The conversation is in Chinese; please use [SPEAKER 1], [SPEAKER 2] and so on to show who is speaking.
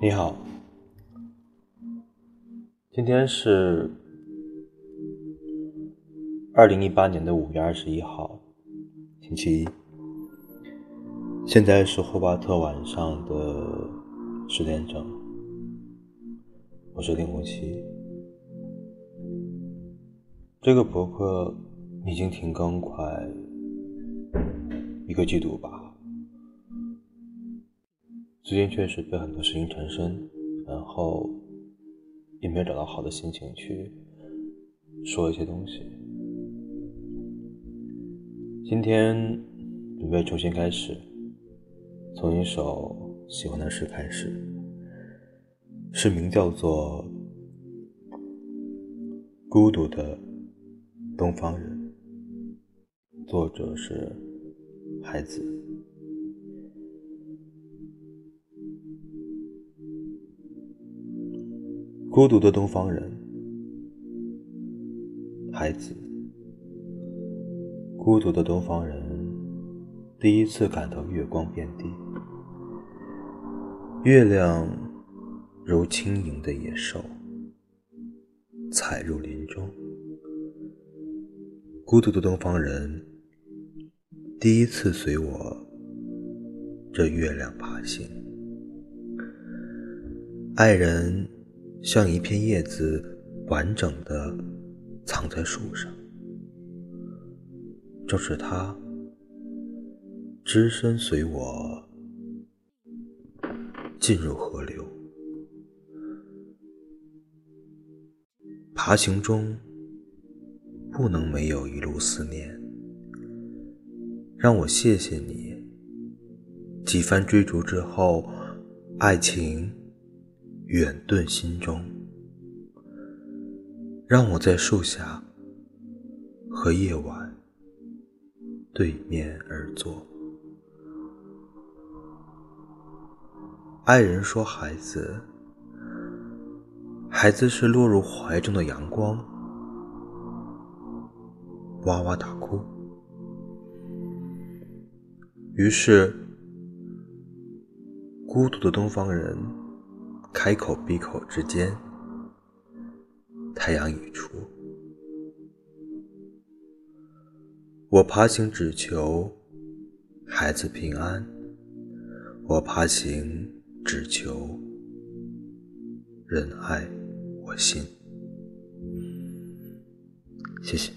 [SPEAKER 1] 你好，今天是二零一八年的五月二十一号，星期一。现在是霍巴特晚上的十点整，我是林红旗。这个博客已经停更快一个季度吧。最近确实被很多事情缠身，然后也没有找到好的心情去说一些东西。今天准备重新开始，从一首喜欢的诗开始，诗名叫做《孤独的东方人》，作者是孩子。孤独的东方人，孩子。孤独的东方人，第一次感到月光遍地，月亮如轻盈的野兽，踩入林中。孤独的东方人，第一次随我这月亮爬行，爱人。像一片叶子，完整的藏在树上。正是他，只身随我进入河流，爬行中不能没有一路思念。让我谢谢你，几番追逐之后，爱情。远遁心中，让我在树下和夜晚对面而坐。爱人说：“孩子，孩子是落入怀中的阳光，哇哇大哭。”于是，孤独的东方人。开口闭口之间，太阳已出。我爬行只求孩子平安，我爬行只求人爱我心。谢谢。